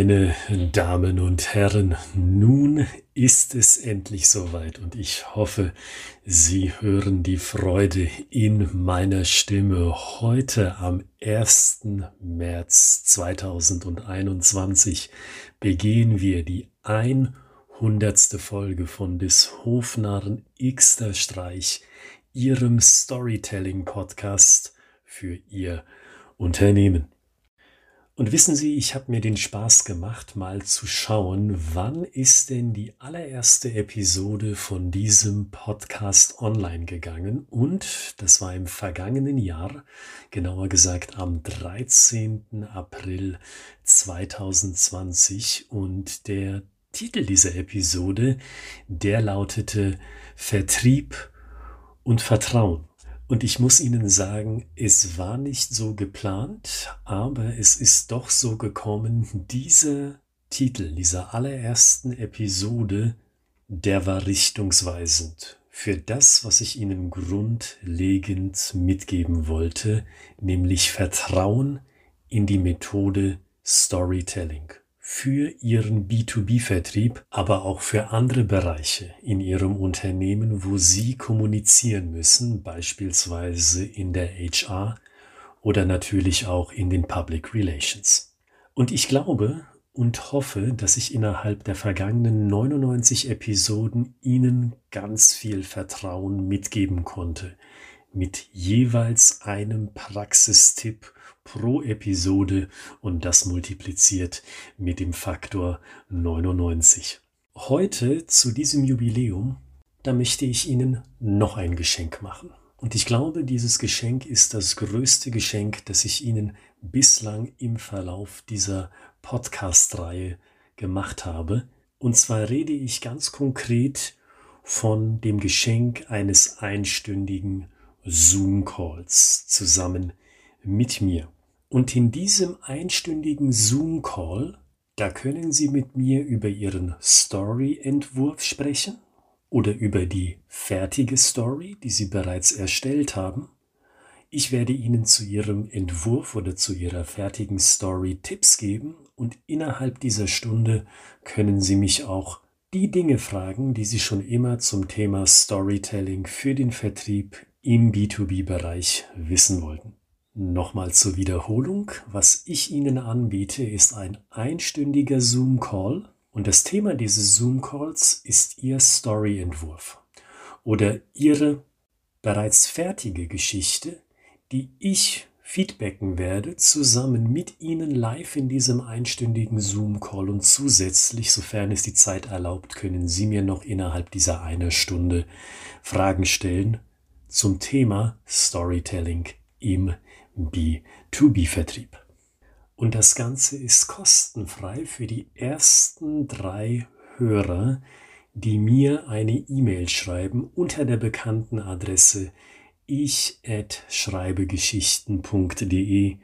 Meine Damen und Herren, nun ist es endlich soweit und ich hoffe, Sie hören die Freude in meiner Stimme. Heute am 1. März 2021 begehen wir die 100. Folge von des Hofnarren Xter Streich, Ihrem Storytelling Podcast für Ihr Unternehmen. Und wissen Sie, ich habe mir den Spaß gemacht, mal zu schauen, wann ist denn die allererste Episode von diesem Podcast online gegangen. Und das war im vergangenen Jahr, genauer gesagt am 13. April 2020. Und der Titel dieser Episode, der lautete Vertrieb und Vertrauen. Und ich muss Ihnen sagen, es war nicht so geplant, aber es ist doch so gekommen, dieser Titel dieser allerersten Episode, der war richtungsweisend für das, was ich Ihnen grundlegend mitgeben wollte, nämlich Vertrauen in die Methode Storytelling für Ihren B2B-Vertrieb, aber auch für andere Bereiche in Ihrem Unternehmen, wo Sie kommunizieren müssen, beispielsweise in der HR oder natürlich auch in den Public Relations. Und ich glaube und hoffe, dass ich innerhalb der vergangenen 99 Episoden Ihnen ganz viel Vertrauen mitgeben konnte, mit jeweils einem Praxistipp pro Episode und das multipliziert mit dem Faktor 99. Heute zu diesem Jubiläum, da möchte ich Ihnen noch ein Geschenk machen. Und ich glaube, dieses Geschenk ist das größte Geschenk, das ich Ihnen bislang im Verlauf dieser Podcast-Reihe gemacht habe. Und zwar rede ich ganz konkret von dem Geschenk eines einstündigen Zoom-Calls zusammen mit mir. Und in diesem einstündigen Zoom-Call, da können Sie mit mir über Ihren Story-Entwurf sprechen oder über die fertige Story, die Sie bereits erstellt haben. Ich werde Ihnen zu Ihrem Entwurf oder zu Ihrer fertigen Story Tipps geben und innerhalb dieser Stunde können Sie mich auch die Dinge fragen, die Sie schon immer zum Thema Storytelling für den Vertrieb im B2B-Bereich wissen wollten. Nochmal zur Wiederholung. Was ich Ihnen anbiete, ist ein einstündiger Zoom-Call und das Thema dieses Zoom-Calls ist Ihr Story-Entwurf oder Ihre bereits fertige Geschichte, die ich feedbacken werde, zusammen mit Ihnen live in diesem einstündigen Zoom-Call und zusätzlich, sofern es die Zeit erlaubt, können Sie mir noch innerhalb dieser einer Stunde Fragen stellen zum Thema Storytelling im B2B-Vertrieb. Und das Ganze ist kostenfrei für die ersten drei Hörer, die mir eine E-Mail schreiben unter der bekannten Adresse ich at schreibegeschichten.de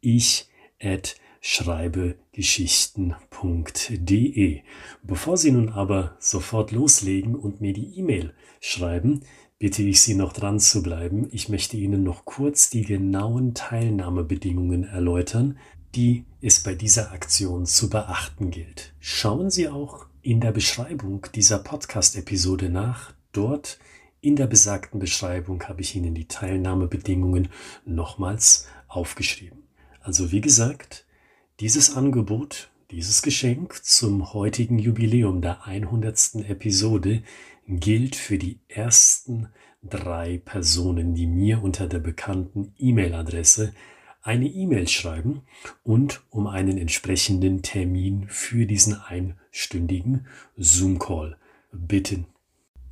ich at schreibegeschichten.de. Bevor Sie nun aber sofort loslegen und mir die E-Mail schreiben, bitte ich Sie noch dran zu bleiben. Ich möchte Ihnen noch kurz die genauen Teilnahmebedingungen erläutern, die es bei dieser Aktion zu beachten gilt. Schauen Sie auch in der Beschreibung dieser Podcast-Episode nach. Dort in der besagten Beschreibung habe ich Ihnen die Teilnahmebedingungen nochmals aufgeschrieben. Also wie gesagt, dieses Angebot, dieses Geschenk zum heutigen Jubiläum der 100. Episode gilt für die ersten drei Personen, die mir unter der bekannten E-Mail-Adresse eine E-Mail schreiben und um einen entsprechenden Termin für diesen einstündigen Zoom-Call bitten.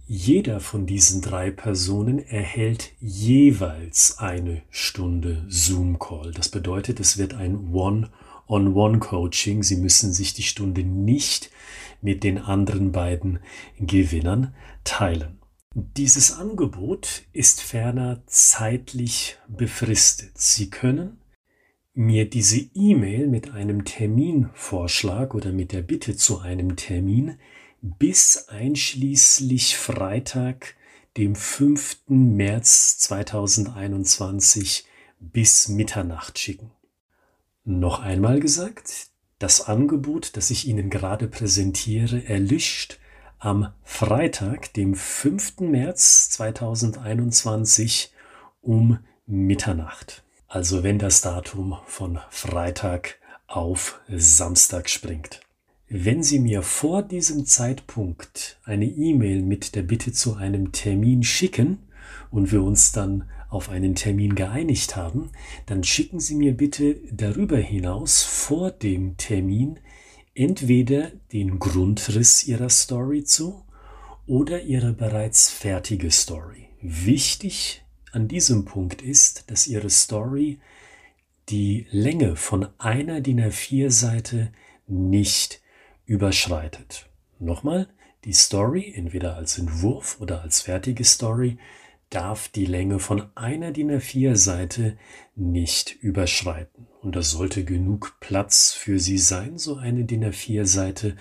Jeder von diesen drei Personen erhält jeweils eine Stunde Zoom-Call. Das bedeutet, es wird ein One-on-One-Coaching. Sie müssen sich die Stunde nicht mit den anderen beiden Gewinnern teilen. Dieses Angebot ist ferner zeitlich befristet. Sie können mir diese E-Mail mit einem Terminvorschlag oder mit der Bitte zu einem Termin bis einschließlich Freitag, dem 5. März 2021 bis Mitternacht schicken. Noch einmal gesagt, Das Angebot, das ich Ihnen gerade präsentiere, erlischt am Freitag, dem 5. März 2021 um Mitternacht. Also wenn das Datum von Freitag auf Samstag springt. Wenn Sie mir vor diesem Zeitpunkt eine E-Mail mit der Bitte zu einem Termin schicken und wir uns dann auf einen Termin geeinigt haben, dann schicken Sie mir bitte darüber hinaus vor dem Termin entweder den Grundriss Ihrer Story zu oder Ihre bereits fertige Story. Wichtig an diesem Punkt ist, dass Ihre Story die Länge von einer DIN A4 Seite nicht überschreitet. Nochmal, die Story, entweder als Entwurf oder als fertige Story, darf die Länge von einer DIN A4 Seite nicht überschreiten. Und das sollte genug Platz für Sie sein, so eine DIN A4 Seite,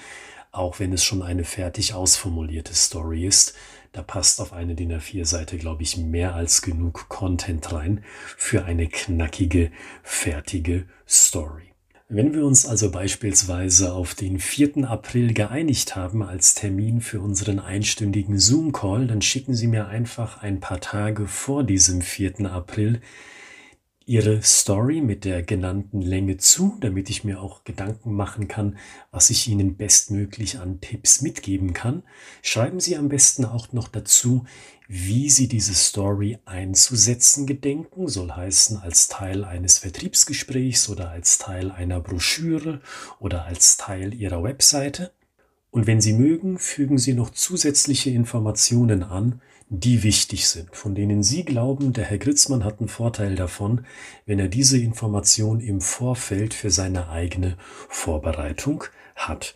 auch wenn es schon eine fertig ausformulierte Story ist. Da passt auf eine DIN A4 Seite, glaube ich, mehr als genug Content rein für eine knackige, fertige Story. Wenn wir uns also beispielsweise auf den 4. April geeinigt haben als Termin für unseren einstündigen Zoom-Call, dann schicken Sie mir einfach ein paar Tage vor diesem 4. April Ihre Story mit der genannten Länge zu, damit ich mir auch Gedanken machen kann, was ich Ihnen bestmöglich an Tipps mitgeben kann. Schreiben Sie am besten auch noch dazu, wie Sie diese Story einzusetzen gedenken, soll heißen als Teil eines Vertriebsgesprächs oder als Teil einer Broschüre oder als Teil Ihrer Webseite. Und wenn Sie mögen, fügen Sie noch zusätzliche Informationen an, die wichtig sind, von denen Sie glauben, der Herr Gritzmann hat einen Vorteil davon, wenn er diese Information im Vorfeld für seine eigene Vorbereitung hat.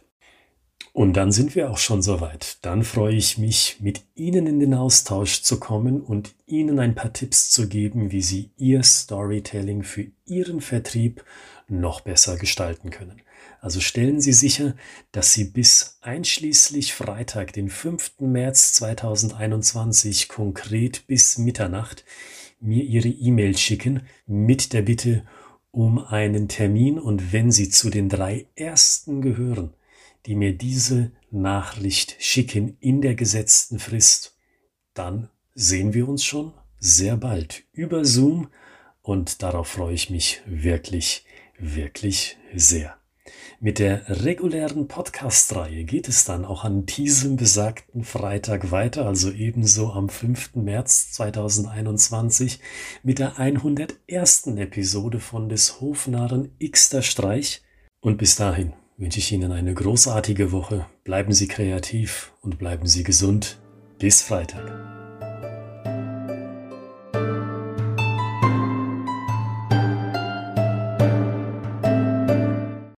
Und dann sind wir auch schon soweit. Dann freue ich mich, mit Ihnen in den Austausch zu kommen und Ihnen ein paar Tipps zu geben, wie Sie Ihr Storytelling für Ihren Vertrieb noch besser gestalten können. Also stellen Sie sicher, dass Sie bis einschließlich Freitag, den 5. März 2021, konkret bis Mitternacht, mir Ihre E-Mail schicken mit der Bitte um einen Termin und wenn Sie zu den drei ersten gehören, die mir diese Nachricht schicken in der gesetzten Frist, dann sehen wir uns schon sehr bald über Zoom und darauf freue ich mich wirklich, wirklich sehr. Mit der regulären Podcast-Reihe geht es dann auch an diesem besagten Freitag weiter, also ebenso am 5. März 2021 mit der 101. Episode von des Hofnarren Xter Streich. Und bis dahin wünsche ich Ihnen eine großartige Woche. Bleiben Sie kreativ und bleiben Sie gesund. Bis Freitag.